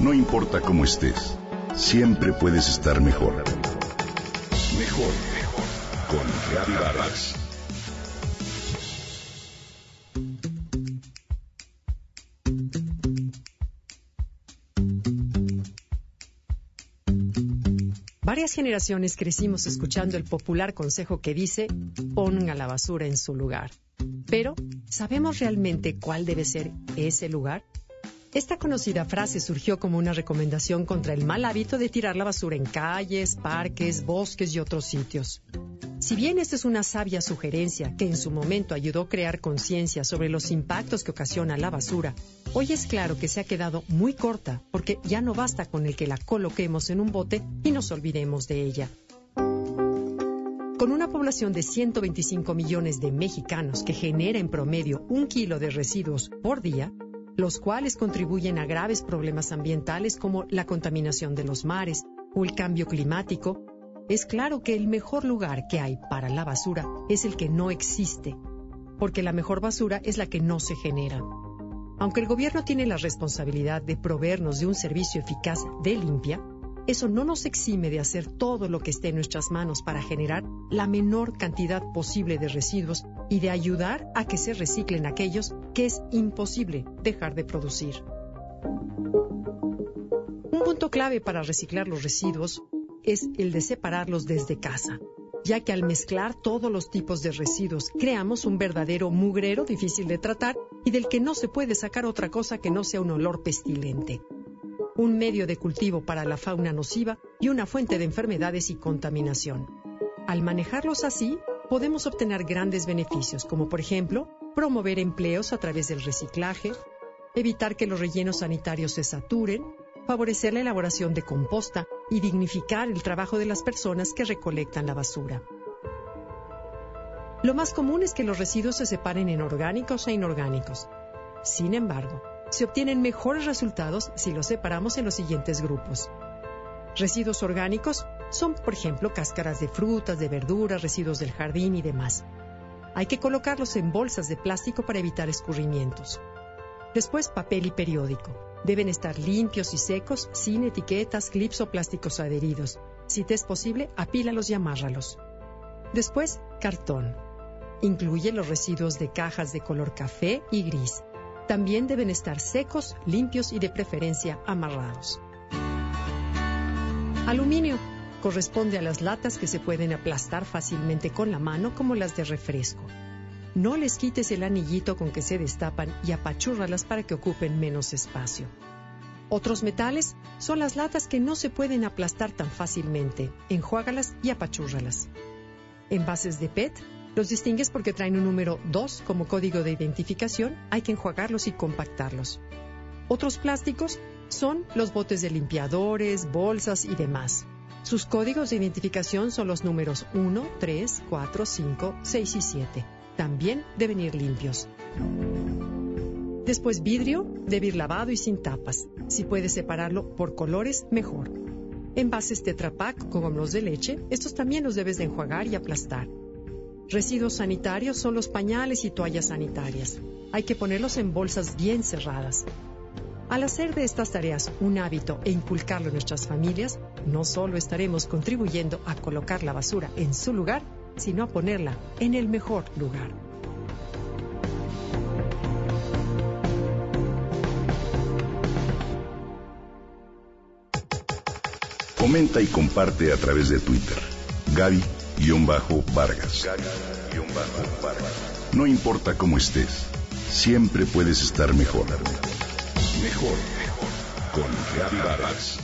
No importa cómo estés, siempre puedes estar mejor. Mejor, mejor. Con Reavivadas. Varias generaciones crecimos escuchando el popular consejo que dice, ponga la basura en su lugar. Pero, ¿sabemos realmente cuál debe ser ese lugar? Esta conocida frase surgió como una recomendación contra el mal hábito de tirar la basura en calles, parques, bosques y otros sitios. Si bien esta es una sabia sugerencia que en su momento ayudó a crear conciencia sobre los impactos que ocasiona la basura, hoy es claro que se ha quedado muy corta porque ya no basta con el que la coloquemos en un bote y nos olvidemos de ella. Con una población de 125 millones de mexicanos que genera en promedio un kilo de residuos por día, los cuales contribuyen a graves problemas ambientales como la contaminación de los mares o el cambio climático, es claro que el mejor lugar que hay para la basura es el que no existe, porque la mejor basura es la que no se genera. Aunque el gobierno tiene la responsabilidad de proveernos de un servicio eficaz de limpia, eso no nos exime de hacer todo lo que esté en nuestras manos para generar la menor cantidad posible de residuos y de ayudar a que se reciclen aquellos que es imposible dejar de producir. Un punto clave para reciclar los residuos es el de separarlos desde casa, ya que al mezclar todos los tipos de residuos creamos un verdadero mugrero difícil de tratar y del que no se puede sacar otra cosa que no sea un olor pestilente un medio de cultivo para la fauna nociva y una fuente de enfermedades y contaminación. Al manejarlos así, podemos obtener grandes beneficios, como por ejemplo, promover empleos a través del reciclaje, evitar que los rellenos sanitarios se saturen, favorecer la elaboración de composta y dignificar el trabajo de las personas que recolectan la basura. Lo más común es que los residuos se separen en orgánicos e inorgánicos. Sin embargo, se obtienen mejores resultados si los separamos en los siguientes grupos. Residuos orgánicos son, por ejemplo, cáscaras de frutas, de verduras, residuos del jardín y demás. Hay que colocarlos en bolsas de plástico para evitar escurrimientos. Después, papel y periódico. Deben estar limpios y secos, sin etiquetas, clips o plásticos adheridos. Si te es posible, apílalos y amárralos. Después, cartón. Incluye los residuos de cajas de color café y gris. También deben estar secos, limpios y de preferencia amarrados. Aluminio. Corresponde a las latas que se pueden aplastar fácilmente con la mano como las de refresco. No les quites el anillito con que se destapan y apachúrralas para que ocupen menos espacio. Otros metales son las latas que no se pueden aplastar tan fácilmente. Enjuágalas y apachúrralas. Envases de PET los distingues porque traen un número 2 como código de identificación, hay que enjuagarlos y compactarlos. Otros plásticos son los botes de limpiadores, bolsas y demás. Sus códigos de identificación son los números 1, 3, 4, 5, 6 y 7. También deben ir limpios. Después vidrio, debe ir lavado y sin tapas. Si puedes separarlo por colores, mejor. Envases Tetra Pak como los de leche, estos también los debes de enjuagar y aplastar. Residuos sanitarios son los pañales y toallas sanitarias. Hay que ponerlos en bolsas bien cerradas. Al hacer de estas tareas un hábito e inculcarlo en nuestras familias, no solo estaremos contribuyendo a colocar la basura en su lugar, sino a ponerla en el mejor lugar. Comenta y comparte a través de Twitter. Gaby Vargas. No importa cómo estés, siempre puedes estar mejor. Mejor, mejor. Con Gaby Vargas.